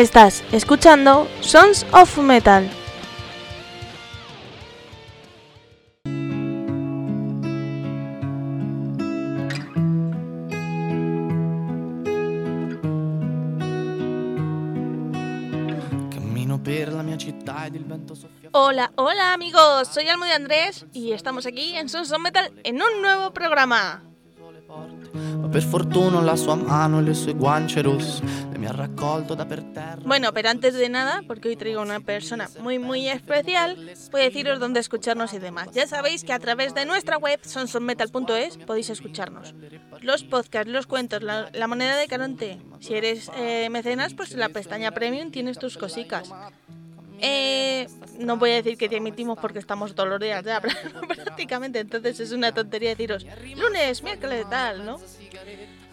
Estás escuchando Sons of Metal. Hola, hola amigos, soy Almo de Andrés y estamos aquí en Sons of Metal en un nuevo programa. Per fortuna la sua mano e le sue guance rosse mi ha raccolto da per terra. Bueno, pero antes de nada, porque hoy traigo una persona muy muy especial, voy a deciros dónde escucharnos y demás. Ya sabéis que a través de nuestra web sonsonmetal.es podéis escucharnos. Los podcasts, los cuentos, la, moneda de Caronte. Si eres eh, mecenas, pues en la pestaña premium tienes tus cositas. Eh, no voy a decir que te emitimos porque estamos todos los días ya, prácticamente, entonces es una tontería deciros lunes, miércoles, tal, ¿no?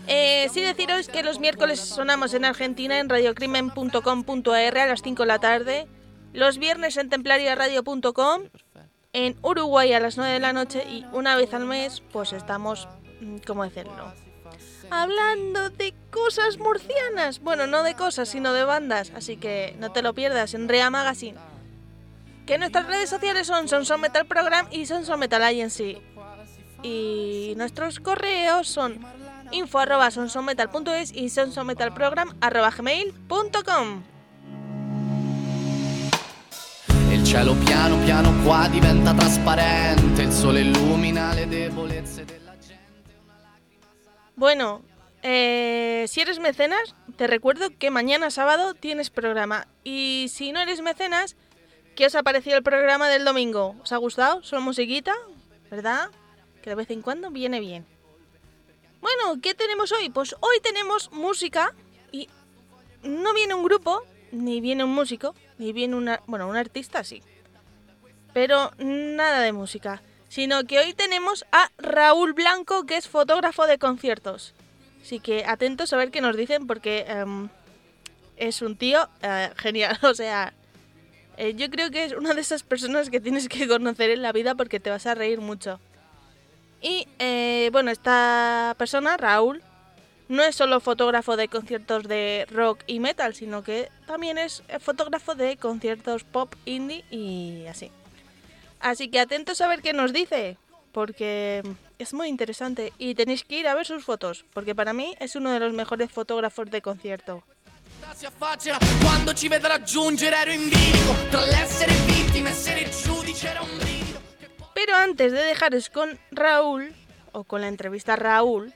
Eh, sí deciros que los miércoles sonamos en Argentina en radiocrimen.com.ar a las 5 de la tarde, los viernes en templariaradio.com, en Uruguay a las 9 de la noche y una vez al mes pues estamos, mm, ¿cómo decirlo? Hablando de cosas murcianas. Bueno, no de cosas, sino de bandas. Así que no te lo pierdas en Rea Magazine. Que nuestras redes sociales son Sonson Metal Program y Sonson Metal Agency. Y nuestros correos son info arroba sonsonmetal.es y sonsonmetalprogram arroba gmail.com. El cielo piano piano qua diventa trasparente, el sole illumina le debolezze bueno, eh, si eres mecenas, te recuerdo que mañana sábado tienes programa. Y si no eres mecenas, ¿qué os ha parecido el programa del domingo? ¿Os ha gustado? ¿Solo musiquita? ¿Verdad? Que de vez en cuando viene bien. Bueno, ¿qué tenemos hoy? Pues hoy tenemos música y no viene un grupo, ni viene un músico, ni viene una... Bueno, un artista sí. Pero nada de música sino que hoy tenemos a Raúl Blanco, que es fotógrafo de conciertos. Así que atentos a ver qué nos dicen, porque em, es un tío eh, genial. O sea, eh, yo creo que es una de esas personas que tienes que conocer en la vida porque te vas a reír mucho. Y eh, bueno, esta persona, Raúl, no es solo fotógrafo de conciertos de rock y metal, sino que también es fotógrafo de conciertos pop, indie y así. Así que atentos a ver qué nos dice, porque es muy interesante y tenéis que ir a ver sus fotos, porque para mí es uno de los mejores fotógrafos de concierto. Pero antes de dejaros con Raúl, o con la entrevista a Raúl,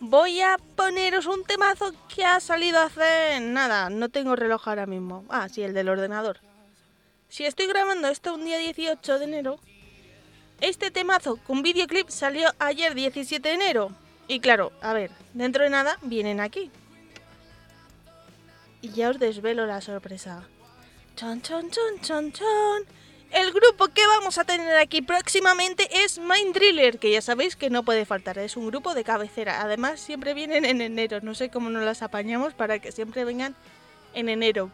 voy a poneros un temazo que ha salido hace nada, no tengo reloj ahora mismo. Ah, sí, el del ordenador. Si estoy grabando esto un día 18 de enero, este temazo con videoclip salió ayer 17 de enero. Y claro, a ver, dentro de nada vienen aquí. Y ya os desvelo la sorpresa. Chon, chon, chon, chon, chon. El grupo que vamos a tener aquí próximamente es Mind Driller, que ya sabéis que no puede faltar, es un grupo de cabecera. Además, siempre vienen en enero, no sé cómo nos las apañamos para que siempre vengan en enero.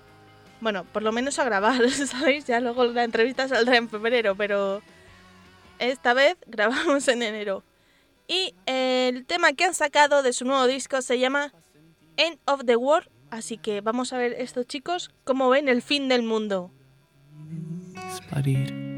Bueno, por lo menos a grabar, ¿sabéis? Ya luego la entrevista saldrá en febrero, pero esta vez grabamos en enero. Y el tema que han sacado de su nuevo disco se llama End of the World, así que vamos a ver estos chicos cómo ven el fin del mundo. de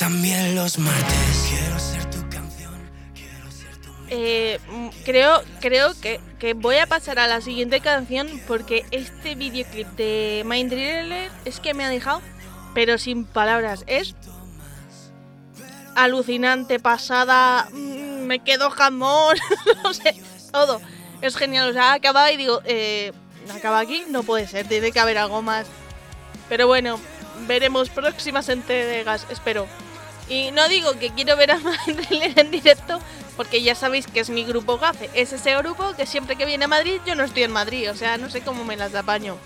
también los martes. Quiero ser tu canción. Quiero ser tu. Eh, mm, creo, creo que, que, voy a pasar a la siguiente canción porque este videoclip de Mind Driller es que me ha dejado, pero sin palabras. Es alucinante, pasada. Mm, me quedo jamón. no sé, todo. Es genial. O sea, acaba y digo, eh, acaba aquí, no puede ser, tiene que haber algo más. Pero bueno, veremos próximas entregas, espero. Y no digo que quiero ver a Madrid en directo, porque ya sabéis que es mi grupo GAFE. Es ese grupo que siempre que viene a Madrid yo no estoy en Madrid, o sea, no sé cómo me las apaño.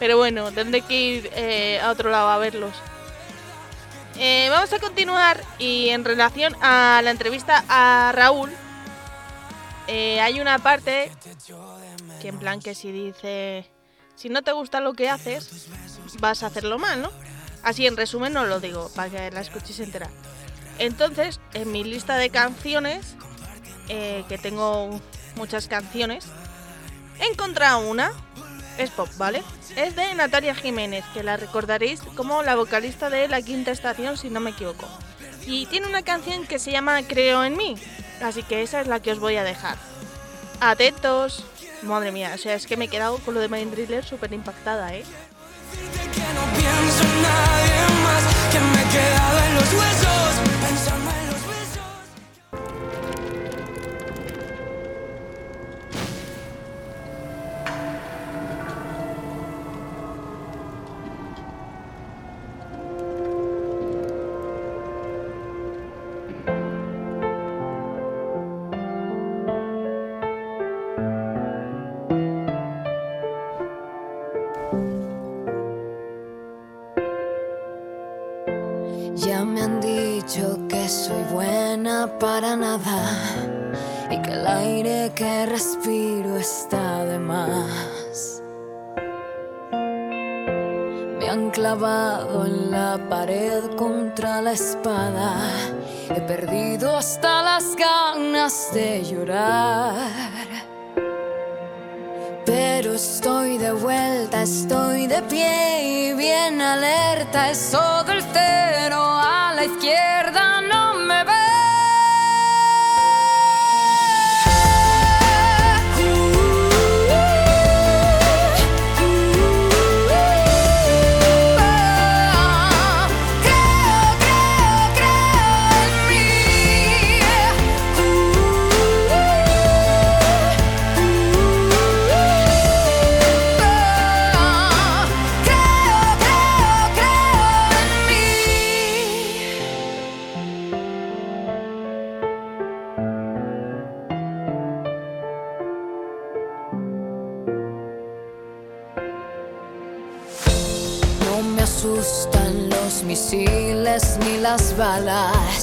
Pero bueno, tendré que ir eh, a otro lado a verlos. Eh, vamos a continuar y en relación a la entrevista a Raúl, eh, hay una parte que en plan que si dice si no te gusta lo que haces, vas a hacerlo mal, ¿no? Así en resumen no lo digo, para que la escuchéis entera. Entonces, en mi lista de canciones, eh, que tengo muchas canciones, he encontrado una, es pop, ¿vale? Es de Natalia Jiménez, que la recordaréis como la vocalista de La Quinta Estación, si no me equivoco. Y tiene una canción que se llama Creo en mí, así que esa es la que os voy a dejar. Atentos. Madre mía, o sea, es que me he quedado con lo de Mind Driller súper impactada, ¿eh? Nadie más, que me he quedado en los huesos, espada. He perdido hasta las ganas de llorar. Pero estoy de vuelta, estoy de pie y bien alerta. Es todo el cero las balas.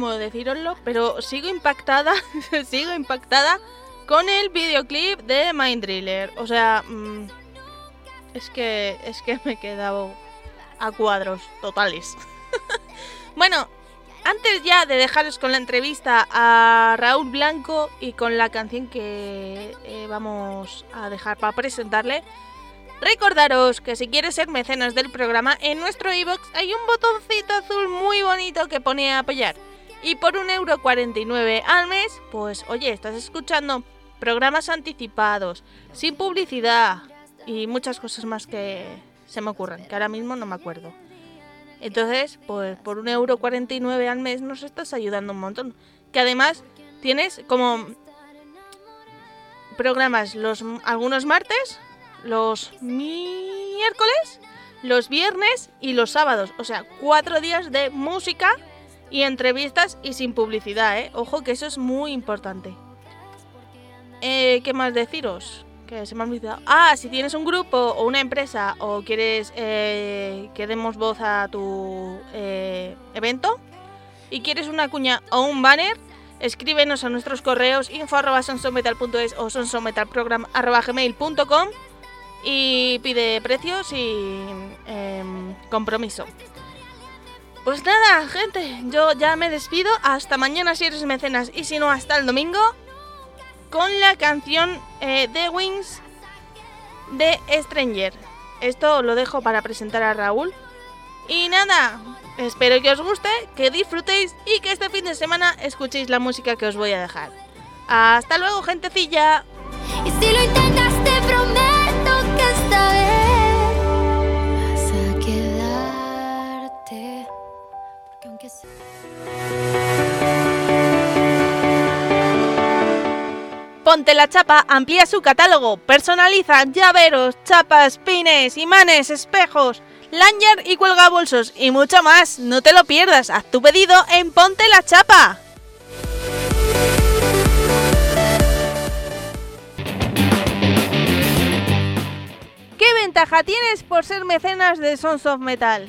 Cómo deciroslo, pero sigo impactada, sigo impactada con el videoclip de Mind Driller. O sea, mm, es que es que me he quedado a cuadros totales. bueno, antes ya de dejaros con la entrevista a Raúl Blanco y con la canción que eh, vamos a dejar para presentarle, Recordaros que si quieres ser mecenas del programa, en nuestro iBox hay un botoncito azul muy bonito que pone apoyar. Y por un euro 49 al mes, pues oye, estás escuchando programas anticipados, sin publicidad y muchas cosas más que se me ocurren, que ahora mismo no me acuerdo. Entonces, pues por un euro 49 al mes nos estás ayudando un montón. Que además tienes como programas los algunos martes, los miércoles, los viernes y los sábados. O sea, cuatro días de música y entrevistas y sin publicidad, ¿eh? Ojo que eso es muy importante. Eh, ¿Qué más deciros? Que se me ha olvidado. Ah, si tienes un grupo o una empresa o quieres eh, que demos voz a tu eh, evento y quieres una cuña o un banner, escríbenos a nuestros correos info arroba sonsonmetal.es o sonsonmetalprogram arroba gmail.com y pide precios y em, compromiso. Pues nada, gente, yo ya me despido. Hasta mañana si eres mecenas y si no, hasta el domingo. Con la canción eh, The Wings de Stranger. Esto lo dejo para presentar a Raúl. Y nada, espero que os guste, que disfrutéis y que este fin de semana escuchéis la música que os voy a dejar. Hasta luego, gentecilla. Y si lo Ponte la Chapa amplía su catálogo, personaliza llaveros, chapas, pines, imanes, espejos, lanyard y cuelgabolsos y mucho más. No te lo pierdas, haz tu pedido en Ponte la Chapa. ¿Qué venta ventaja tienes por ser mecenas de Sons of Metal?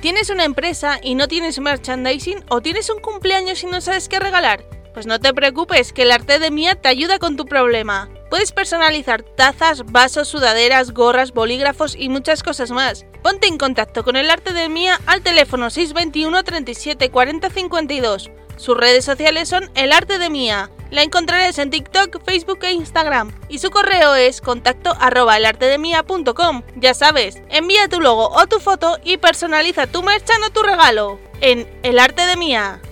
¿Tienes una empresa y no tienes merchandising o tienes un cumpleaños y no sabes qué regalar? Pues no te preocupes, que el arte de Mía te ayuda con tu problema. Puedes personalizar tazas, vasos, sudaderas, gorras, bolígrafos y muchas cosas más. Ponte en contacto con el arte de Mía al teléfono 621 37 40 52. Sus redes sociales son El Arte de Mía. La encontrarás en TikTok, Facebook e Instagram. Y su correo es contacto arroba elartedemia.com. Ya sabes, envía tu logo o tu foto y personaliza tu merchan o tu regalo en El Arte de Mía.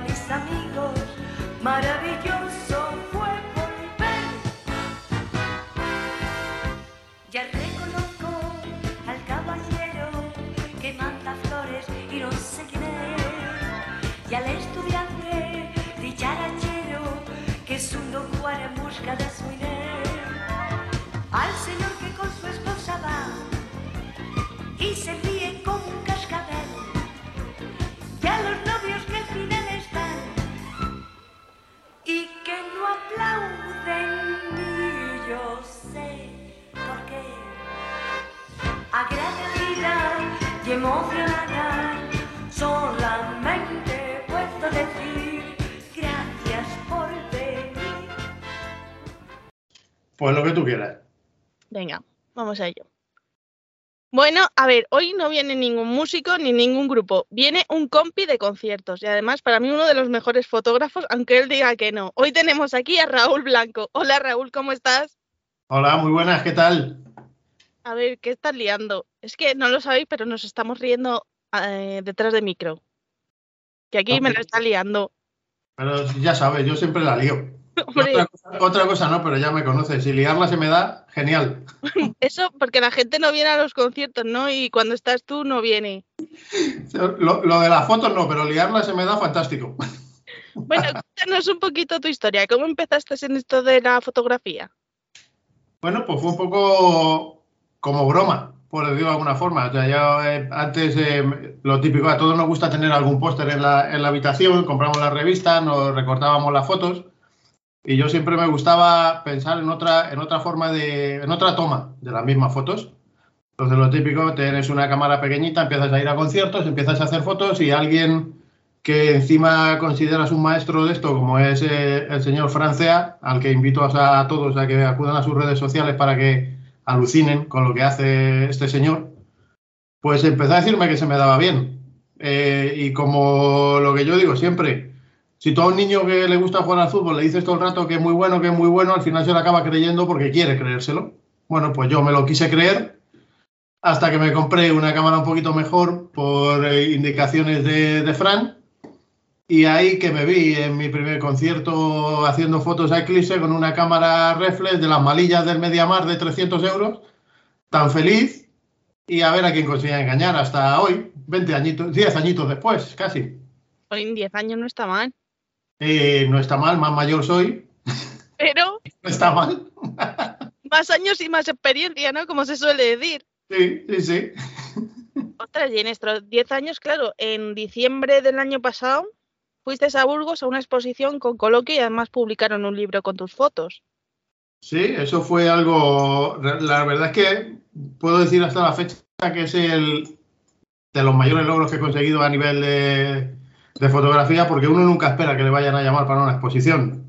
Mis amigos, maravilloso fue volver. Ya reconozco al caballero que manda flores y no sé quién es. Y al estudiante dicharachero que es un Juan en busca de su Inés. Pues lo que tú quieras. Venga, vamos a ello. Bueno, a ver, hoy no viene ningún músico ni ningún grupo, viene un compi de conciertos y además para mí uno de los mejores fotógrafos, aunque él diga que no. Hoy tenemos aquí a Raúl Blanco. Hola Raúl, ¿cómo estás? Hola, muy buenas, ¿qué tal? A ver, ¿qué estás liando? Es que no lo sabéis, pero nos estamos riendo eh, detrás de micro. Que aquí me lo está liando. Pero ya sabes, yo siempre la lío. Otra cosa, otra cosa no, pero ya me conoces. Si liarla se me da, genial. eso porque la gente no viene a los conciertos, ¿no? Y cuando estás tú no viene. Lo, lo de las fotos no, pero liarla se me da fantástico. Bueno, cuéntanos un poquito tu historia. ¿Cómo empezaste en esto de la fotografía? Bueno, pues fue un poco como broma, por decirlo de alguna forma. O sea, yo eh, antes eh, lo típico, a todos nos gusta tener algún póster en la, en la habitación, compramos la revista, nos recortábamos las fotos y yo siempre me gustaba pensar en otra, en otra forma de, en otra toma de las mismas fotos. Entonces lo típico, tienes una cámara pequeñita, empiezas a ir a conciertos, empiezas a hacer fotos y alguien que encima consideras un maestro de esto, como es eh, el señor Francia, al que invito a, todos a que acudan a sus redes sociales para que alucinen con lo que hace este señor, pues empezó a decirme que se me daba bien. Eh, y como lo que yo digo siempre, si a un niño que le gusta jugar al fútbol le dices todo el rato que es muy bueno, que es muy bueno, al final se lo acaba creyendo porque quiere creérselo. Bueno, pues yo me lo quise creer hasta que me compré una cámara un poquito mejor por eh, indicaciones de, de Fran. Y ahí que me vi en mi primer concierto haciendo fotos a Eclipse con una cámara reflex de las malillas del Mediamar de 300 euros, tan feliz, y a ver a quién conseguía engañar hasta hoy, 20 añitos, 10 añitos después, casi. Hoy en 10 años no está mal. Eh, no está mal, más mayor soy, Pero no está mal. más años y más experiencia, ¿no? Como se suele decir. Sí, sí, sí. Ostras, y en estos 10 años, claro, en diciembre del año pasado fuiste a Burgos a una exposición con coloquio y además publicaron un libro con tus fotos. Sí, eso fue algo. La verdad es que puedo decir hasta la fecha que es el de los mayores logros que he conseguido a nivel de, de fotografía, porque uno nunca espera que le vayan a llamar para una exposición.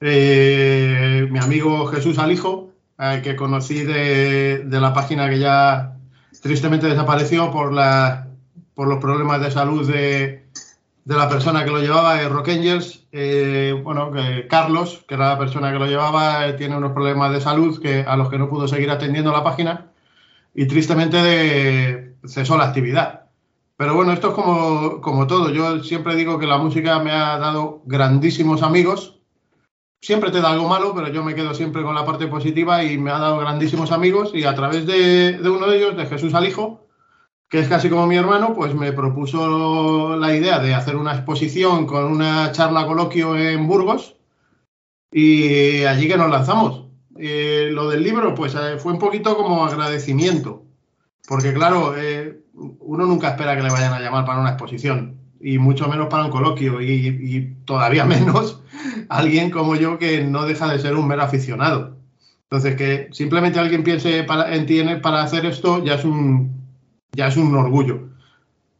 Eh, mi amigo Jesús Alijo, al que conocí de, la página que ya tristemente desapareció por, la, por los problemas de salud de, de la persona que lo llevaba, eh, Rock Angels. Eh, bueno, Carlos, que era la persona que lo llevaba, eh, tiene unos problemas de salud que, a los que no pudo seguir atendiendo la página y tristemente de, cesó la actividad. Pero bueno, esto es como, como todo. Yo siempre digo que la música me ha dado grandísimos amigos. Siempre te da algo malo, pero yo me quedo siempre con la parte positiva y me ha dado grandísimos amigos. Y a través de, uno de ellos, de Jesús Alijo, que es casi como mi hermano, pues me propuso la idea de hacer una exposición con una charla coloquio en Burgos y allí que nos lanzamos. Eh, lo del libro, pues eh, fue un poquito como agradecimiento, porque claro, eh, uno nunca espera que le vayan a llamar para una exposición y mucho menos para un coloquio y, todavía menos alguien como yo que no deja de ser un mero aficionado. Entonces, que simplemente alguien piense para, en ti para hacer esto ya es un, ya es un orgullo.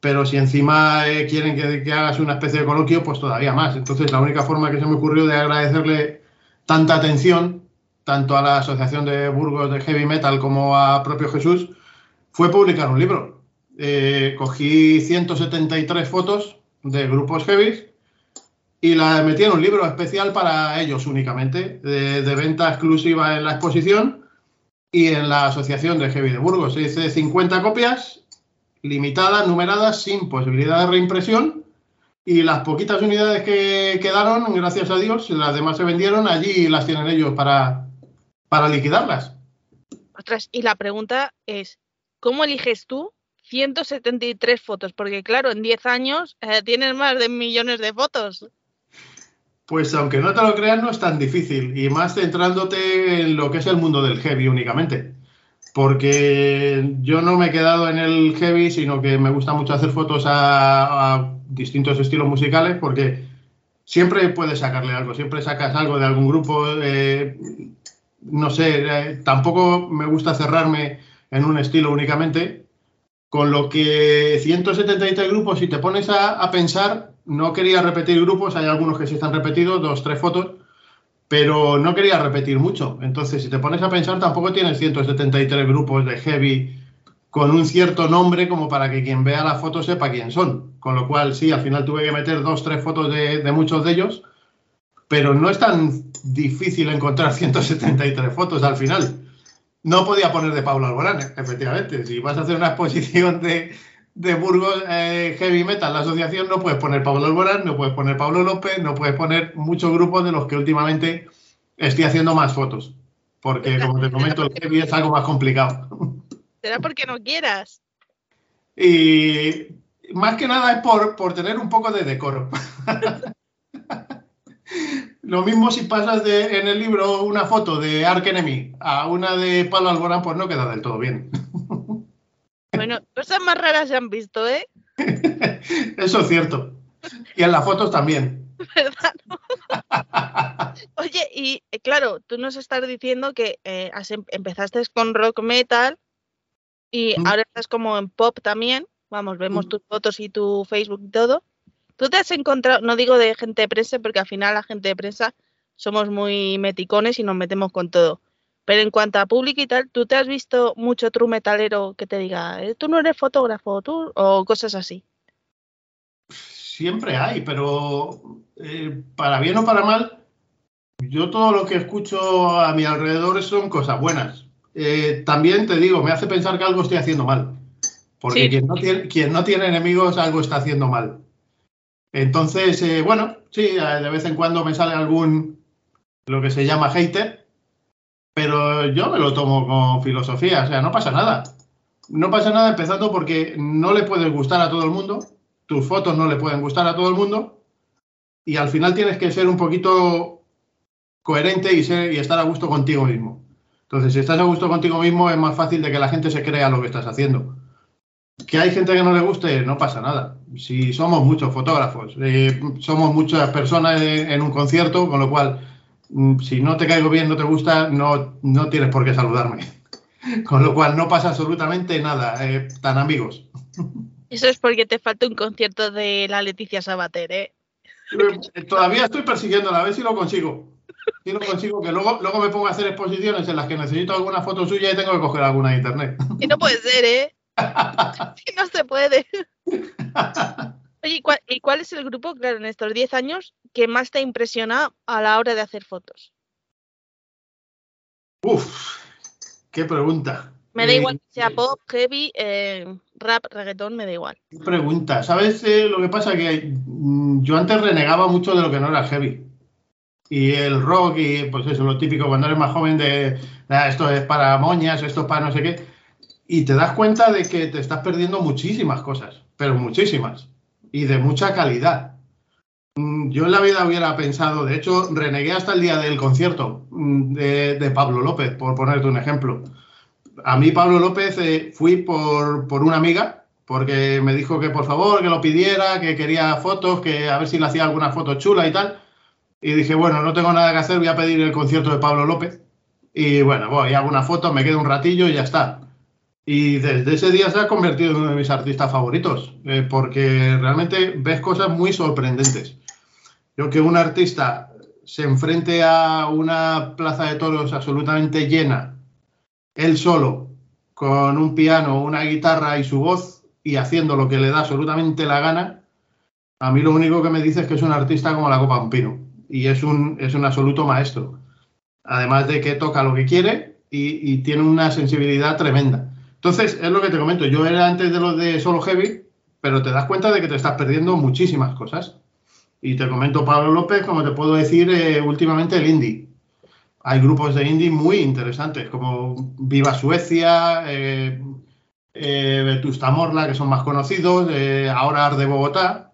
Pero si encima eh, quieren que, hagas una especie de coloquio, pues todavía más. Entonces, la única forma que se me ocurrió de agradecerle tanta atención, tanto a la Asociación de Burgos de Heavy Metal como a propio Jesús, fue publicar un libro. Eh, cogí 173 fotos de grupos heavy y la metí en un libro especial para ellos únicamente, de, de, venta exclusiva en la exposición y en la Asociación de Heavy de Burgos. Se hice 50 copias, limitadas, numeradas, sin posibilidad de reimpresión. Y las poquitas unidades que quedaron, gracias a Dios, las demás se vendieron, allí las tienen ellos para, para liquidarlas. Ostras, y la pregunta es, ¿cómo eliges tú 173 fotos? Porque claro, en 10 años eh, tienes más de millones de fotos. Pues aunque no te lo creas, no es tan difícil, y más centrándote en lo que es el mundo del heavy únicamente. Porque yo no me he quedado en el heavy, sino que me gusta mucho hacer fotos a, distintos estilos musicales, porque siempre puedes sacarle algo, siempre sacas algo de algún grupo. Eh, no sé, eh, tampoco me gusta cerrarme en un estilo únicamente, con lo que 173 grupos, si te pones a, pensar, no quería repetir grupos, hay algunos que sí están repetidos, dos, tres fotos, pero no quería repetir mucho. Entonces, si te pones a pensar, tampoco tienes 173 grupos de heavy con un cierto nombre como para que quien vea la foto sepa quién son. Con lo cual, sí, al final tuve que meter dos, tres fotos de, de muchos de ellos, pero no es tan difícil encontrar 173 fotos al final. No podía poner de Pablo Alborán, efectivamente. Si vas a hacer una exposición de, de Burgos eh, Heavy Metal, la asociación, no puedes poner Pablo Alborán, no puedes poner Pablo López, no puedes poner muchos grupos de los que últimamente estoy haciendo más fotos. Porque, como te comento, el heavy es algo más complicado. Será porque no quieras. Y más que nada es por, por tener un poco de decoro. Lo mismo si pasas de, en el libro una foto de Ark Enemy a una de Pablo Alborán, pues no queda del todo bien. Bueno, cosas más raras se han visto, ¿eh? Eso es cierto. Y en las fotos también. ¿Verdad? No? Oye, y eh, claro, tú nos estás diciendo que eh, has, empezaste con rock metal y mm. ahora estás como en pop también. Vamos, vemos mm. tus fotos y tu Facebook y todo. ¿Tú te has encontrado, no digo de gente de prensa, porque al final la gente de prensa somos muy meticones y nos metemos con todo. Pero en cuanto a público y tal, ¿tú te has visto mucho true metalero que te diga, eh, tú no eres fotógrafo, tú, o cosas así? Siempre hay, pero eh, para bien o para mal, yo todo lo que escucho a mi alrededor son cosas buenas. Eh, también te digo, me hace pensar que algo estoy haciendo mal. Porque sí. quien, no tiene, quien no tiene enemigos, algo está haciendo mal. Entonces, eh, bueno, sí, de vez en cuando me sale algún, lo que se llama hater, pero yo me lo tomo con filosofía, o sea, no pasa nada. No pasa nada empezando porque no le puedes gustar a todo el mundo, tus fotos no le pueden gustar a todo el mundo, y al final tienes que ser un poquito coherente y, ser, y estar a gusto contigo mismo. Entonces, si estás a gusto contigo mismo, es más fácil de que la gente se crea lo que estás haciendo. Que hay gente que no le guste, no pasa nada. Si somos muchos fotógrafos, eh, somos muchas personas en, un concierto, con lo cual, mm, si no te caigo bien, no te gusta, no, no tienes por qué saludarme. Con lo cual, no pasa absolutamente nada, eh, tan amigos. Eso es porque te falta un concierto de la Leticia Sabater, ¿eh? Todavía estoy persiguiéndola, a ver si lo consigo. Si lo consigo, que luego, luego me pongo a hacer exposiciones en las que necesito alguna foto suya y tengo que coger alguna de internet. Y no puede ser, ¿eh? no se puede. Oye, ¿y cuál, ¿y cuál, es el grupo, claro, en estos 10 años que más te impresiona a la hora de hacer fotos? Uf, qué pregunta. Me da eh, igual que sea pop, heavy, eh, rap, reggaetón, me da igual. Qué pregunta. ¿Sabes eh, lo que pasa? Que mm, yo antes renegaba mucho de lo que no era heavy. Y el rock y pues eso, lo típico cuando eres más joven de ah, esto es para moñas, esto es para no sé qué y te das cuenta de que te estás perdiendo muchísimas cosas, pero muchísimas, y de mucha calidad. Mm, Yo en la vida hubiera pensado, de hecho, renegué hasta el día del concierto mm, de, Pablo López, por ponerte un ejemplo. A mí Pablo López eh, fui por, por una amiga, porque me dijo que por favor, que lo pidiera, que quería fotos, que a ver si le hacía alguna foto chula y tal. Y dije, bueno, no tengo nada que hacer, voy a pedir el concierto de Pablo López. Y bueno, voy, hago una foto, me quedo un ratillo y ya está. Y desde ese día se ha convertido en uno de mis artistas favoritos, eh, porque realmente ves cosas muy sorprendentes. Yo que un artista se enfrente a una plaza de toros absolutamente llena, él solo, con un piano, una guitarra y su voz, y haciendo lo que le da absolutamente la gana, a mí lo único que me dice es que es un artista como la copa de. Y es un, es un absoluto maestro. Además de que toca lo que quiere y tiene una sensibilidad tremenda. Entonces, es lo que te comento. Yo era antes de los de solo heavy, pero te das cuenta de que te estás perdiendo muchísimas cosas. Y te comento Pablo López, como te puedo decir, eh, últimamente el indie. Hay grupos de indie muy interesantes, como Viva Suecia, eh, eh, Morla, que son más conocidos, eh, ahora Arde Bogotá.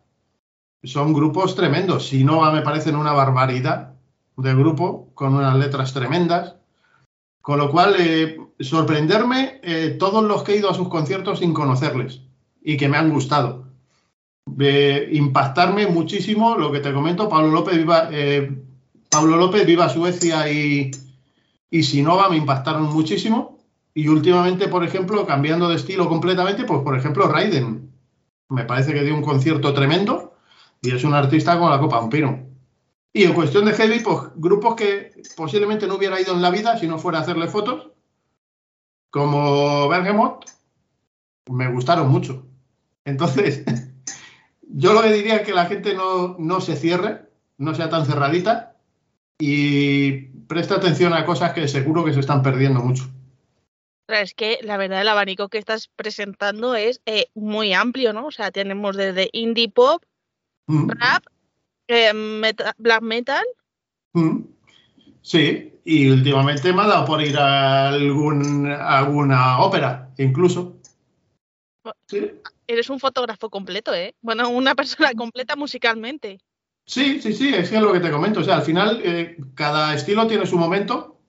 Son grupos tremendos. Sinova me parecen una barbaridad de grupo, con unas letras tremendas. Con lo cual, eh, sorprenderme eh, todos los que he ido a sus conciertos sin conocerles y que me han gustado. Impactarme muchísimo lo que te comento, Pablo López viva, eh, Pablo López viva Suecia y, y Sinova me impactaron muchísimo. Y últimamente, por ejemplo, cambiando de estilo completamente, pues por ejemplo, Raiden. Me parece que dio un concierto tremendo y es un artista con la copa un. Y en cuestión de heavy, pues grupos que posiblemente no hubiera ido en la vida si no fuera a hacerle fotos, como Bergamot, me gustaron mucho. Entonces, yo lo que diría es que la gente no, no se cierre, no sea tan cerradita y preste atención a cosas que seguro que se están perdiendo mucho. Es que la verdad el abanico que estás presentando es eh, muy amplio, ¿no? O sea, tenemos desde indie pop, Mm, rap, eh, meta- black metal. mm. Sí, y últimamente me ha dado por ir a, algún, a alguna ópera, incluso. Sí, Eres un fotógrafo completo, ¿eh? Bueno, una persona completa musicalmente. Sí, sí, sí, es lo que te comento. O sea, al final eh, cada estilo tiene su momento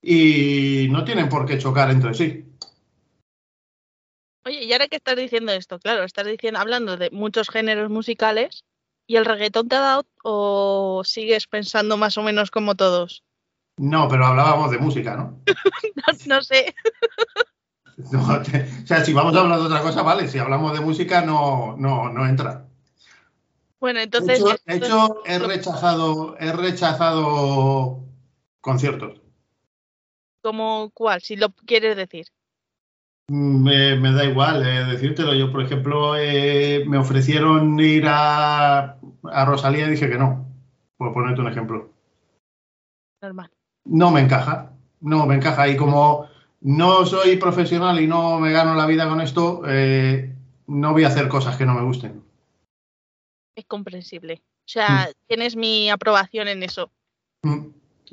y no tienen por qué chocar entre sí. Oye, y ahora que estás diciendo esto, claro, estás diciendo, hablando de muchos géneros musicales, ¿y el reggaetón te ha dado o sigues pensando más o menos como todos? No, pero hablábamos de música, ¿no? No, no sé. No, te- o sea, si vamos a hablar de otra cosa, vale. Si hablamos de música, no, no, no entra. Bueno, De entonces. hecho, de hecho, he rechazado, he rechazado conciertos. ¿Como cuál? Si lo quieres decir. Me, me da igual eh, decírtelo. Yo, por ejemplo, eh, me ofrecieron ir a, a Rosalía y dije que no. Por ponerte un ejemplo. Normal. No me encaja. No me encaja. Y como no soy profesional y no me gano la vida con esto, eh, no voy a hacer cosas que no me gusten. Es comprensible. O sea, tienes mi aprobación en eso. Mm.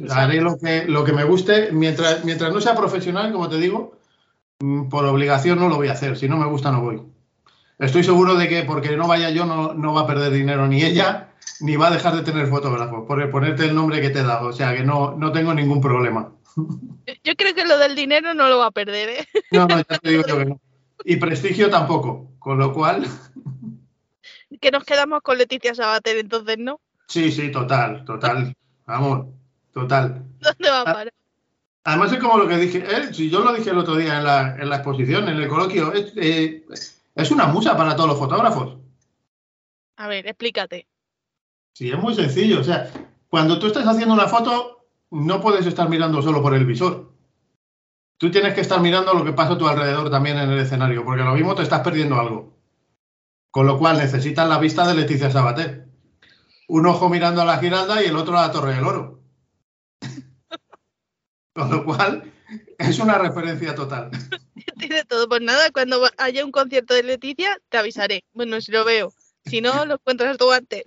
Haré lo que, lo que me guste. Mientras, mientras no sea profesional, como te digo, mm, por obligación no lo voy a hacer. Si no me gusta, no voy. Estoy seguro de que porque no vaya yo, no, no va a perder dinero ni ella, ni va a dejar de tener fotógrafos, por ponerte el nombre que te he dado. O sea que no, no tengo ningún problema. Yo- Yo creo que lo del dinero no lo va a perder, ¿eh? No, no, ya te digo yo que no. Y prestigio tampoco. Con lo cual, Que nos quedamos con Leticia Sabater, entonces, ¿no? sí, sí, total, total. Vamos, total. ¿Dónde va a Ah, parar? Además es como lo que dije, eh, si yo lo dije el otro día en la, en la exposición, en el coloquio, es, eh, es una musa para todos los fotógrafos. A ver, explícate. Sí, es muy sencillo. O sea, cuando tú estás haciendo una foto, no puedes estar mirando solo por el visor. Tú tienes que estar mirando lo que pasa a tu alrededor también en el escenario, porque lo mismo te estás perdiendo algo. Con lo cual necesitas la vista de Leticia Sabater. Un ojo mirando a la Giralda y el otro a la Torre del Oro. Con lo cual, es una referencia total. Tiene todo. Pues nada, cuando haya un concierto de Leticia, te avisaré. Bueno, si lo veo. Si no, lo encuentras tú antes.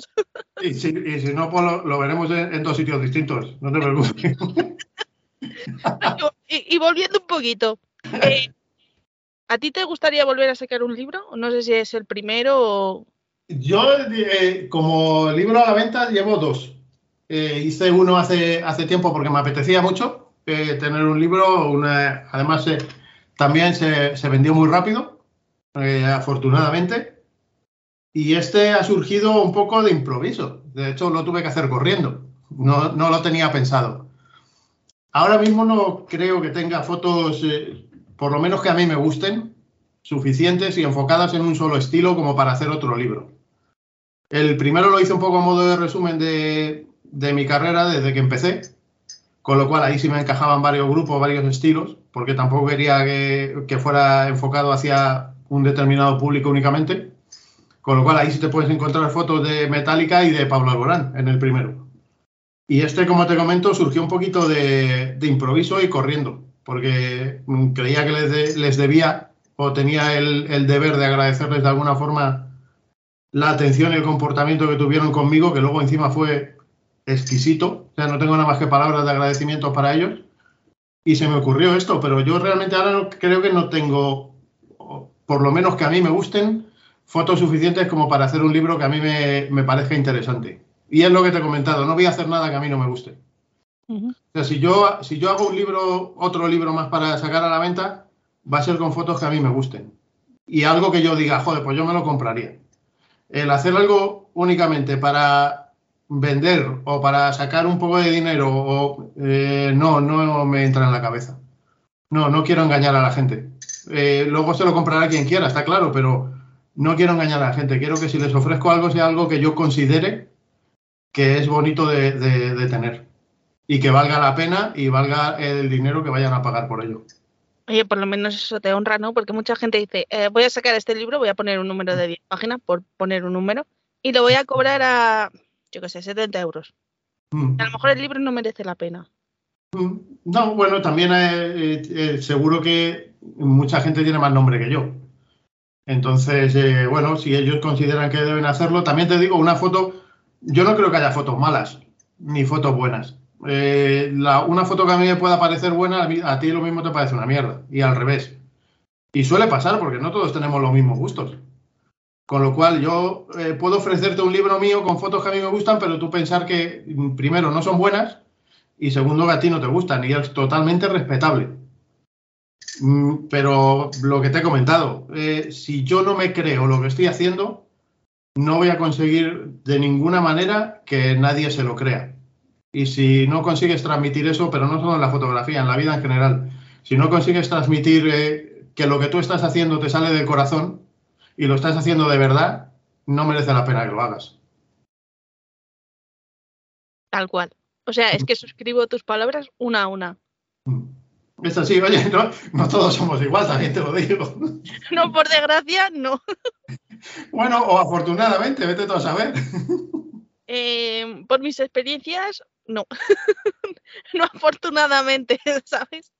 Y si, y si no, pues lo, lo veremos en, en dos sitios distintos. No te preocupes. Y, y volviendo un poquito. eh, ¿A ti te gustaría volver a sacar un libro? No sé si es el primero o... Yo, eh, como libro a la venta, llevo dos. Eh, hice uno hace, hace tiempo porque me apetecía mucho eh, tener un libro. Una, además, también se, se, vendió muy rápido, afortunadamente. Y este ha surgido un poco de improviso. De hecho, lo tuve que hacer corriendo. No, no lo tenía pensado. Ahora mismo no creo que tenga fotos por lo menos que a mí me gusten, suficientes y enfocadas en un solo estilo como para hacer otro libro. El primero lo hice un poco a modo de resumen de, mi carrera desde que empecé, con lo cual ahí sí me encajaban varios grupos, varios estilos, porque tampoco quería que, que fuera enfocado hacia un determinado público únicamente. Con lo cual ahí sí te puedes encontrar fotos de Metallica y de Pablo Alborán en el primero. Y este, como te comento, surgió un poquito de, de improviso y corriendo porque creía que les, debía o tenía el, deber de agradecerles de alguna forma la atención y el comportamiento que tuvieron conmigo, que luego encima fue exquisito. O sea, no tengo nada más que palabras de agradecimiento para ellos. Y se me ocurrió esto, pero yo realmente ahora creo que no tengo, por lo menos que a mí me gusten, fotos suficientes como para hacer un libro que a mí me, me parezca interesante. Y es lo que te he comentado, no voy a hacer nada que a mí no me guste. O sea, si yo, si yo hago un libro, otro libro más para sacar a la venta, va a ser con fotos que a mí me gusten. Y algo que yo diga, joder, pues yo me lo compraría. El hacer algo únicamente para vender o para sacar un poco de dinero, o, eh, no, no me entra en la cabeza. No, no quiero engañar a la gente. Eh, luego se lo comprará quien quiera, está claro, pero no quiero engañar a la gente. Quiero que si les ofrezco algo sea algo que yo considere que es bonito de tener y que valga la pena y valga el dinero que vayan a pagar por ello. Oye, por lo menos eso te honra, ¿no? Porque mucha gente dice, eh, voy a sacar este libro, voy a poner un número de 10 páginas por poner un número y lo voy a cobrar a, yo qué sé, 70 euros. Mm. A lo mejor el libro no merece la pena. Mm. No, bueno, también eh, eh, seguro que mucha gente tiene más nombre que yo. Entonces, bueno, si ellos consideran que deben hacerlo, también te digo, una foto, yo no creo que haya fotos malas ni fotos buenas. Eh, una foto que a mí me pueda parecer buena, a, ti lo mismo te parece una mierda. Y al revés. Y suele pasar porque no todos tenemos los mismos gustos. Con lo cual yo eh, puedo ofrecerte un libro mío con fotos que a mí me gustan, pero tú pensar que mm, primero no son buenas y segundo que a ti no te gustan. Y es totalmente respetable. Mm, pero lo que te he comentado, eh, si yo no me creo lo que estoy haciendo, no voy a conseguir de ninguna manera que nadie se lo crea. Y si no consigues transmitir eso, pero no solo en la fotografía, en la vida en general, si no consigues transmitir eh, que lo que tú estás haciendo te sale del corazón y lo estás haciendo de verdad, no merece la pena que lo hagas. Tal cual. O sea, es que suscribo tus palabras una a una. Mm. Es así, oye, no, no todos somos igual, también te lo digo. No, por desgracia, no. Bueno, o afortunadamente, vete tú a saber. Eh, por mis experiencias, no. no afortunadamente, ¿sabes?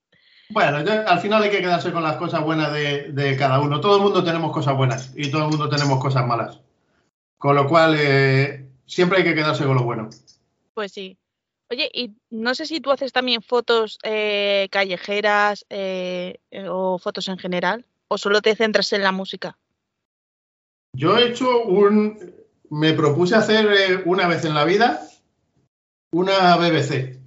Bueno, al final hay que quedarse con las cosas buenas de, cada uno. Todo el mundo tenemos cosas buenas y todo el mundo tenemos cosas malas. Con lo cual, eh, siempre hay que quedarse con lo bueno.'t sí. Oye, y no sé si tú haces también fotos eh, callejeras eh, o fotos en general, o solo te centras en la música. Yo he hecho un. Me propuse hacer una vez en la vida una BBC.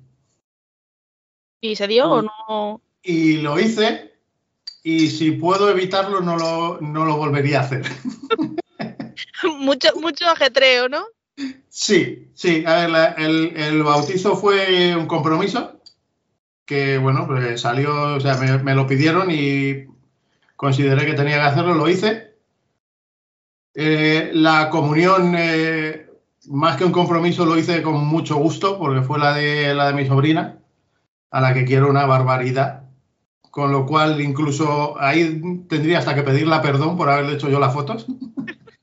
¿Y se dio o no? Y lo hice y si puedo evitarlo no lo, no lo volvería a hacer. mucho, mucho ajetreo, ¿no? Sí, sí. A ver, el, bautizo fue un compromiso que, bueno, pues salió, o sea, me, lo pidieron y consideré que tenía que hacerlo, lo hice. Eh, la comunión eh, más que un compromiso lo hice con mucho gusto porque fue la de, la de mi sobrina, a la que quiero una barbaridad. Con lo cual, incluso ahí tendría hasta que pedirla perdón por haberle hecho yo las fotos.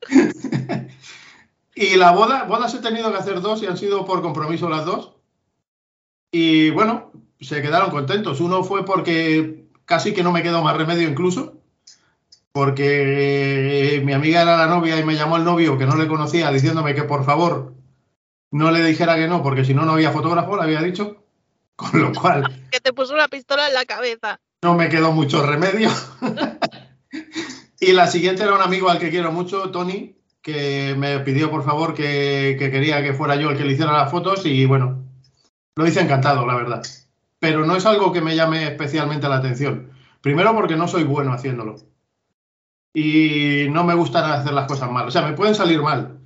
y la boda, bodas he tenido que hacer dos y han sido por compromiso las dos. Y bueno, se quedaron contentos. Uno fue porque casi que no me quedó más remedio incluso porque mi amiga era la novia y me llamó el novio que no le conocía diciéndome que por favor no le dijera que no, porque si no, no había fotógrafo, le había dicho. Con lo cual. que te puso una pistola en la cabeza. No me quedó mucho remedio. Y la siguiente era un amigo al que quiero mucho, Tony, que me pidió por favor que, que quería que fuera yo el que le hiciera las fotos y bueno, lo hice encantado, la verdad. Pero no es algo que me llame especialmente la atención. Primero porque no soy bueno haciéndolo. Y no me gusta hacer las cosas mal. O sea, me pueden salir mal,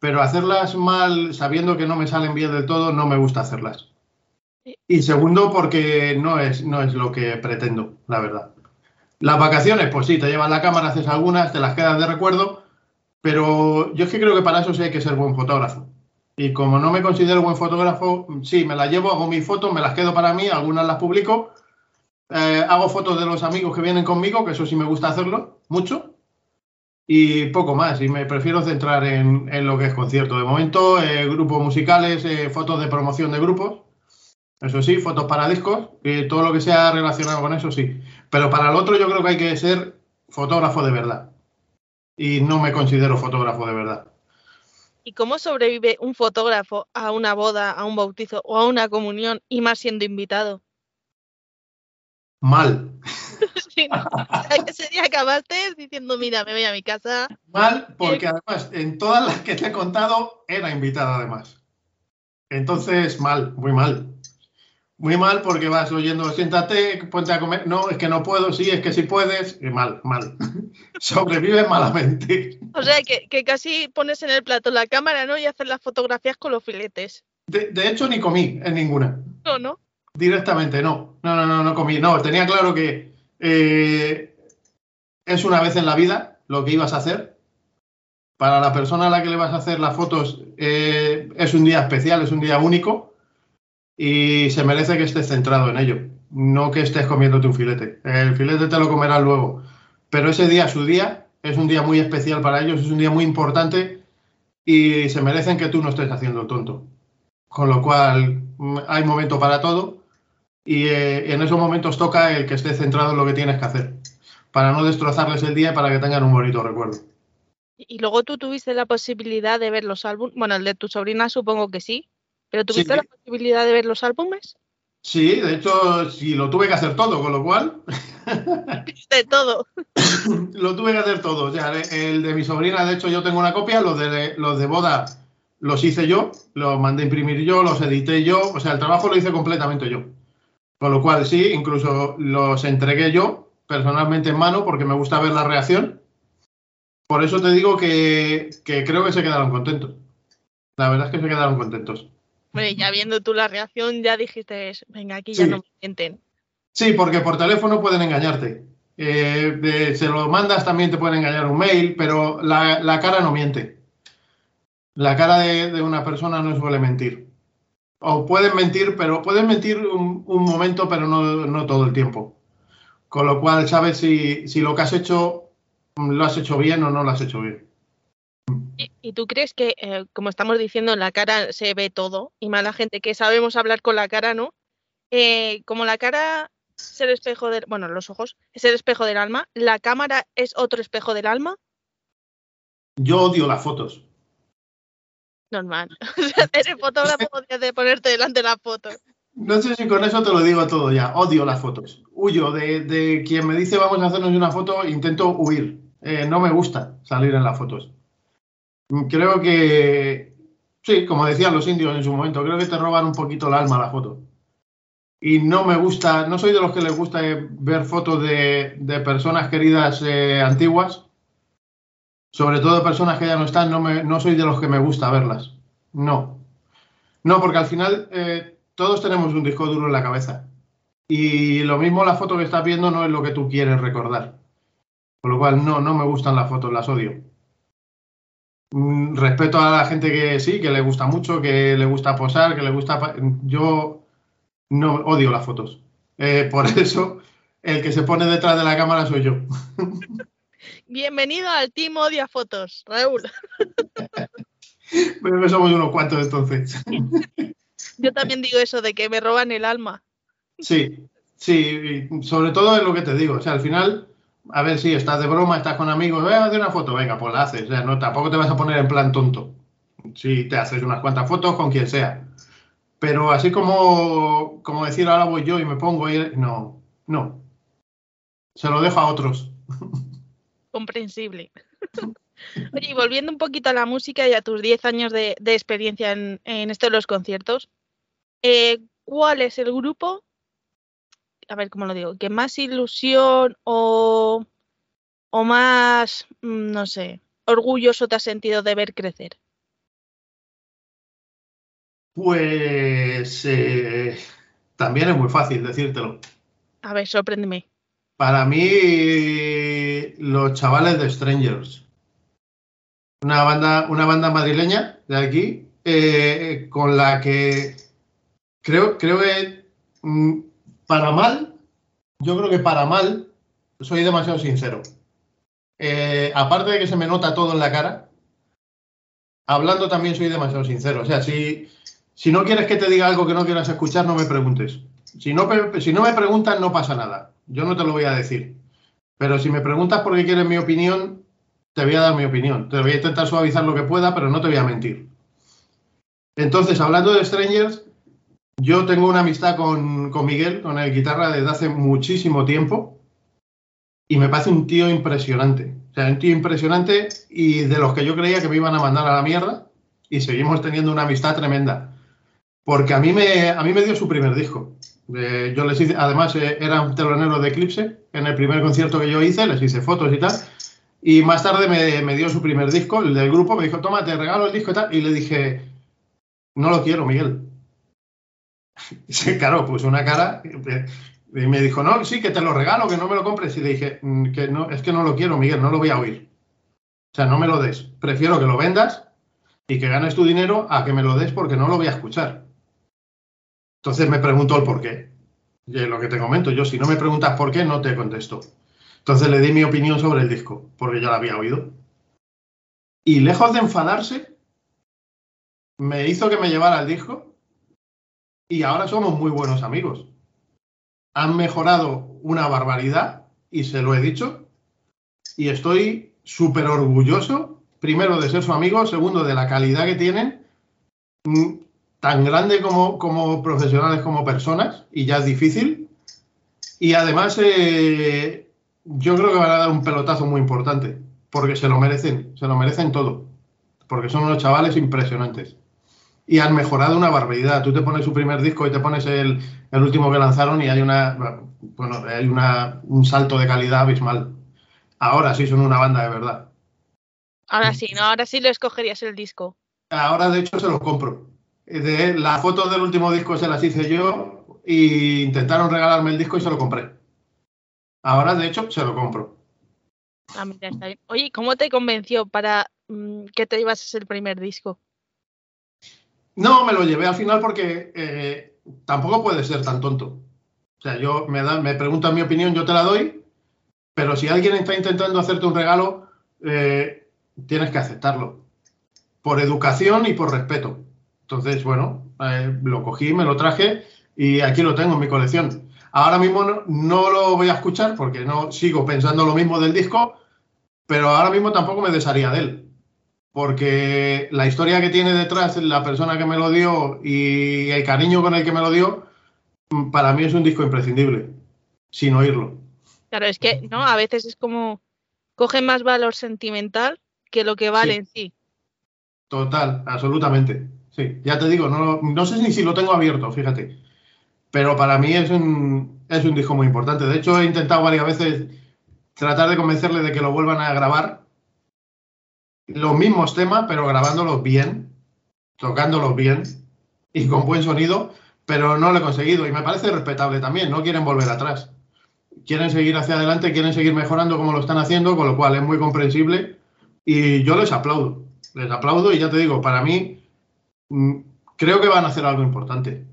pero hacerlas mal sabiendo que no me salen bien del todo, no me gusta hacerlas. Y segundo, porque no es, no es lo que pretendo, la verdad. Las vacaciones, pues sí, te llevas la cámara, haces algunas, te las quedas de recuerdo, pero yo es que creo que para eso sí hay que ser buen fotógrafo. Y como no me considero buen fotógrafo, sí, me las llevo, hago mis fotos, me las quedo para mí, algunas las publico, eh, hago fotos de los amigos que vienen conmigo, que eso sí me gusta hacerlo, mucho, y poco más. Y me prefiero centrar en, en lo que es concierto. De momento, eh, grupos musicales, eh, fotos de promoción de grupos, eso sí, fotos para discos, todo lo que sea relacionado con eso sí. Pero para el otro yo creo que hay que ser fotógrafo de verdad. Y no me considero fotógrafo de verdad. ¿Y cómo sobrevive un fotógrafo a una boda, a un bautizo o a una comunión y más siendo invitado? Mal. Sí, ¿no? Ese día acabaste diciendo, mira, me voy a mi casa. Mal, porque además en todas las que te he contado era invitada además. Entonces, mal, muy mal. Muy mal porque vas oyendo, siéntate, ponte a comer. No, es que no puedo, sí, es que sí puedes. Y mal, mal. Sobrevive malamente. O sea, que, que casi pones en el plato la cámara, ¿no? Y haces las fotografías con los filetes. De, de hecho, ni comí en ninguna. No, ¿no? Directamente, no. No, no, no, no comí. No, tenía claro que eh, es una vez en la vida lo que ibas a hacer. Para la persona a la que le vas a hacer las fotos eh, es un día especial, es un día único y se merece que estés centrado en ello, no que estés comiéndote un filete. El filete te lo comerás luego, pero ese día, su día, es un día muy especial para ellos, es un día muy importante y se merecen que tú no estés haciendo el tonto. Con lo cual, mm, hay momento para todo y eh, en esos momentos toca el que estés centrado en lo que tienes que hacer, para no destrozarles el día y para que tengan un bonito recuerdo. Y luego tú tuviste la posibilidad de ver los álbumes. Bueno, el de tu sobrina supongo que sí. ¿Pero Sí. tuviste la posibilidad de ver los álbumes? Sí, de hecho, sí, lo tuve que hacer todo, con lo cual De todo. lo tuve que hacer todo. O sea, el de mi sobrina, de hecho, yo tengo una copia, los de, los de boda los hice yo, los mandé a imprimir yo, los edité yo, o sea, el trabajo lo hice completamente yo. Con lo cual, sí, incluso los entregué yo personalmente en mano porque me gusta ver la reacción. Por eso te digo que, que creo que se quedaron contentos. La verdad es que se quedaron contentos. Ya viendo tú la reacción, ya dijiste, venga, aquí ya Sí. no me mienten. Sí, porque por teléfono pueden engañarte. Eh, de- se lo mandas también te pueden engañar un mail, pero la, la cara no miente. La cara de, de una persona no suele mentir. O pueden mentir, pero pueden mentir un, un momento, pero no, no todo el tiempo. Con lo cual sabes si, si lo que has hecho lo has hecho bien o no lo has hecho bien. ¿Y, y tú crees que, eh, como estamos diciendo, en la cara se ve todo? Y más la gente que sabemos hablar con la cara, ¿no? Eh, como la cara es el espejo del, bueno, los ojos es el espejo del alma, ¿la cámara es otro espejo del alma? Yo odio las fotos. Normal. Eres fotógrafo, odias de ponerte delante de la foto. No sé si con eso te lo digo todo ya. Odio las fotos. Huyo de, de quien me dice vamos a hacernos una foto, intento huir. Eh, no me gusta salir en las fotos. Creo que, sí, como decían los indios en su momento, creo que te roban un poquito el alma la foto. Y no me gusta, no soy de los que les gusta eh, ver fotos de, personas queridas eh, antiguas, sobre todo personas que ya no están, no, me, no soy de los que me gusta verlas. No. No, porque al final eh, todos tenemos un disco duro en la cabeza. Y lo mismo la foto que estás viendo no es lo que tú quieres recordar. Con lo cual, no, no me gustan las fotos, las odio. Mm, Respeto a la gente que sí, que le gusta mucho, que le gusta posar, que le gusta... Yo no odio las fotos. Eh, por eso, el que se pone detrás de la cámara soy yo. Bienvenido al Team Odia Fotos, Raúl. Pero que somos unos cuantos entonces. Yo también digo eso de que me roban el alma. Sí, sí, sobre todo es lo que te digo. O sea, al final, a ver si estás de broma, estás con amigos, voy a hacer una foto, venga, pues la haces. O sea, no, tampoco te vas a poner en plan tonto. Si te haces unas cuantas fotos con quien sea. Pero así como, como decir ahora voy yo y me pongo ahí, no, no. Se lo dejo a otros. Comprensible. Y volviendo un poquito a la música y a tus 10 años de, de experiencia en, en, esto de los conciertos, eh, ¿cuál es el grupo, a ver cómo lo digo, que más ilusión o, o más, mm, no sé, orgulloso te has sentido de ver crecer? Pues eh, también es muy fácil decírtelo. A ver, sorpréndeme. Para mí, los chavales de Strangers. Una banda, una banda madrileña de aquí, eh, con la que creo, creo que mm, para mal, yo creo que para mal, soy demasiado sincero. Eh, aparte de que se me nota todo en la cara, hablando también soy demasiado sincero. O sea, si, si no quieres que te diga algo que no quieras escuchar, no me preguntes. Si no, si no me preguntas, no pasa nada. Yo no te lo voy a decir. Pero si me preguntas por qué quieres mi opinión, te voy a dar mi opinión. Te voy a intentar suavizar lo que pueda, pero no te voy a mentir. Entonces, hablando de Strangers, yo tengo una amistad con, con Miguel, con el guitarra, desde hace muchísimo tiempo. Y me parece un tío impresionante. O sea, un tío impresionante y de los que yo creía que me iban a mandar a la mierda. Y seguimos teniendo una amistad tremenda. Porque a mí me, a mí me dio su primer disco. Eh, yo les hice, además eh, era un telonero de Eclipse, en el primer concierto que yo hice, les hice fotos y tal, y más tarde me, me, dio su primer disco, el del grupo, me dijo, toma, te regalo el disco y tal, y le dije, no lo quiero, Miguel. Sí, claro, pues una cara, y me dijo, no, sí, que te lo regalo, que no me lo compres, y le dije, "Mm, que no, es que no lo quiero, Miguel, no lo voy a oír. O sea, no me lo des, prefiero que lo vendas y que ganes tu dinero a que me lo des porque no lo voy a escuchar. Entonces me preguntó el por qué. Y lo que te comento, yo si no me preguntas por qué, no te contesto. Entonces le di mi opinión sobre el disco, porque yo la había oído. Y lejos de enfadarse, me hizo que me llevara el disco y ahora somos muy buenos amigos. Han mejorado una barbaridad y se lo he dicho. Y estoy súper orgulloso, primero de ser su amigo, segundo de la calidad que tienen mm, tan grande como, como, profesionales como personas, y ya es difícil. Y además, eh, yo creo que van a dar un pelotazo muy importante, porque se lo merecen, se lo merecen todo, porque son unos chavales impresionantes. Y han mejorado una barbaridad. Tú te pones su primer disco y te pones el, el último que lanzaron y hay una, bueno, hay una, un salto de calidad abismal. Ahora sí son una banda de verdad. Ahora sí, ¿no? Ahora sí le escogerías el disco. Ahora, de hecho, se los compro. De, las fotos del último disco se las hice yo y intentaron regalarme el disco y se lo compré. Ahora, de hecho, se lo compro. Ah, mira, está bien. Oye, ¿cómo te convenció para mmm, que te ibas a ser el primer disco? No, me lo llevé al final porque eh, tampoco puede ser tan tonto. O sea, yo me, da, me preguntan mi opinión, yo te la doy, pero si alguien está intentando hacerte un regalo, eh, tienes que aceptarlo. Por educación y por respeto. Entonces, bueno, eh, lo cogí, me lo traje y aquí lo tengo en mi colección. Ahora mismo no, no, lo voy a escuchar porque no sigo pensando lo mismo del disco, pero ahora mismo tampoco me desharía de él. Porque la historia que tiene detrás la persona que me lo dio y el cariño con el que me lo dio, para mí es un disco imprescindible, sin oírlo. Claro, es que, ¿no? A veces es como coge más valor sentimental que lo que vale Sí. en sí. Total, absolutamente. Sí, ya te digo, no, no sé ni si lo tengo abierto, fíjate. Pero para mí es un, es un disco muy importante. De hecho, he intentado varias veces tratar de convencerle de que lo vuelvan a grabar. Los mismos temas, pero grabándolos bien, tocándolos bien y con buen sonido, pero no lo he conseguido. Y me parece respetable también, no quieren volver atrás. Quieren seguir hacia adelante, quieren seguir mejorando como lo están haciendo, con lo cual es muy comprensible. Y yo les aplaudo, les aplaudo y ya te digo, para mí mm, creo que van a hacer algo importante.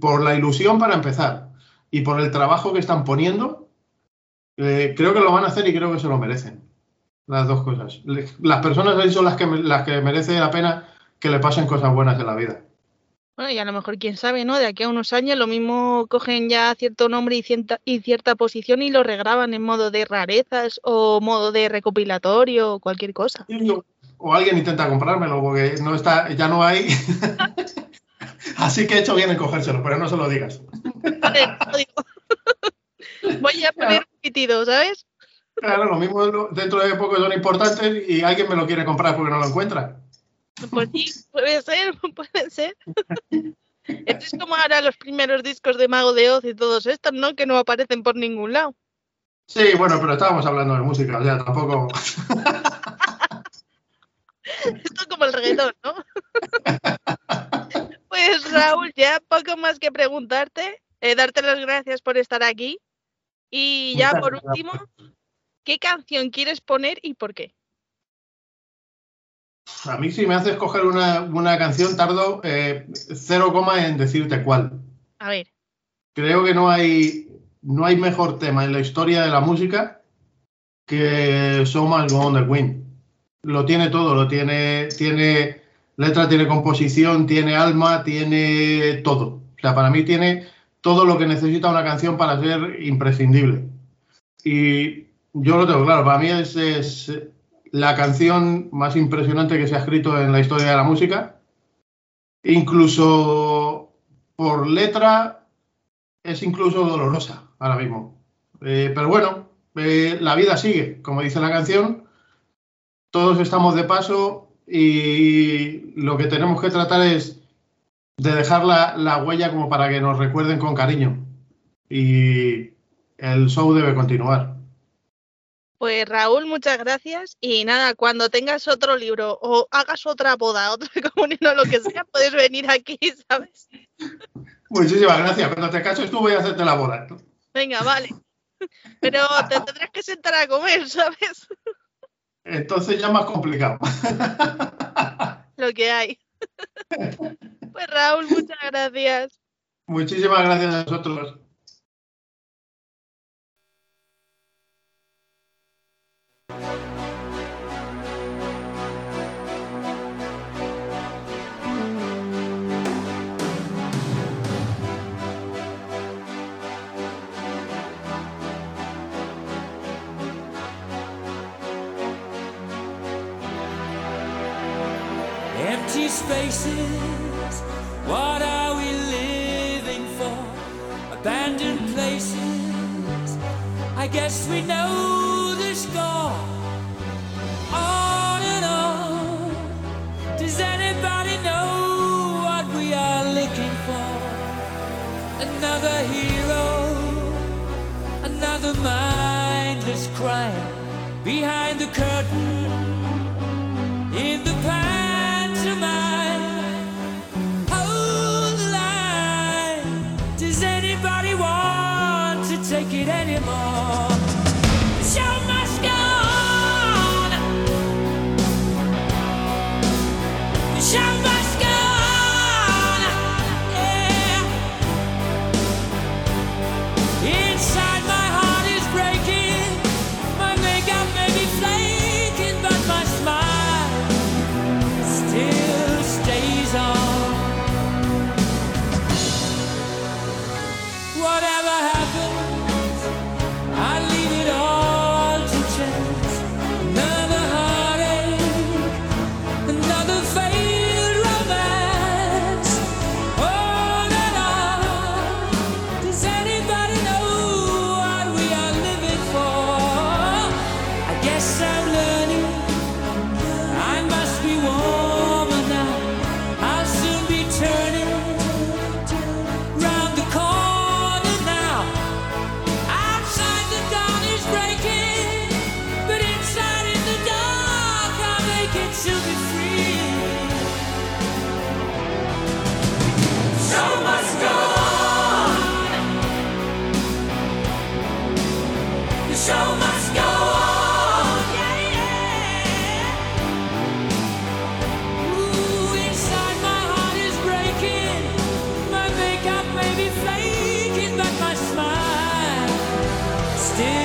Por la ilusión para empezar y por el trabajo que están poniendo, eh, creo que lo van a hacer y creo que se lo merecen. Las dos cosas. Las personas ahí son las que, las que merece la pena que le pasen cosas buenas en la vida. Bueno, y a lo mejor, quién sabe, ¿no? De aquí a unos años lo mismo cogen ya cierto nombre y cierta, y cierta posición y lo regraban en modo de rarezas o modo de recopilatorio o cualquier cosa. O alguien intenta comprármelo porque no está, ya no hay. Así que he hecho bien en cogérselo, pero no se lo digas. Voy a poner un pitido, ¿sabes? Claro, lo mismo dentro de poco son importantes y alguien me lo quiere comprar porque no lo encuentra. Pues sí, puede ser, puede ser. Esto es como ahora los primeros discos de Mago de Oz y todos estos, ¿no? Que no aparecen por ningún lado. Sí, bueno, pero estábamos hablando de música, o sea, tampoco. Esto es como el reggaetón, ¿no? Pues Raúl, ya poco más que preguntarte, eh, darte las gracias por estar aquí. Y ya por último, ¿qué canción quieres poner y por qué? A mí si me haces coger una, una canción tardo eh, cero coma en decirte cuál. A ver, Creo que no hay, no hay mejor tema en la historia de la música que So Much Go On The Queen. Lo tiene todo, lo tiene, tiene letra, tiene composición, tiene alma, tiene todo. O sea, para mí tiene todo lo que necesita una canción para ser imprescindible. Y yo lo tengo claro, para mí es, es la canción más impresionante que se ha escrito en la historia de la música. Incluso por letra es incluso dolorosa ahora mismo. Eh, pero bueno, eh, la vida sigue, como dice la canción. Todos estamos de paso y lo que tenemos que tratar es de dejar la, la huella como para que nos recuerden con cariño. Y el show debe continuar. Pues Raúl, muchas gracias. Y nada, cuando tengas otro libro o hagas otra boda, otra comunión o lo que sea, puedes venir aquí, ¿sabes? Muchísimas gracias. Cuando te cases tú voy a hacerte la boda. Venga, vale. Pero te tendrás que sentar a comer, ¿sabes? Entonces ya más complicado. Lo que hay. Pues Raúl, muchas gracias. Muchísimas gracias a vosotros. Empty spaces, what are we living for? Abandoned places, I guess we know score. Another hero, another mindless crime. Behind the curtain still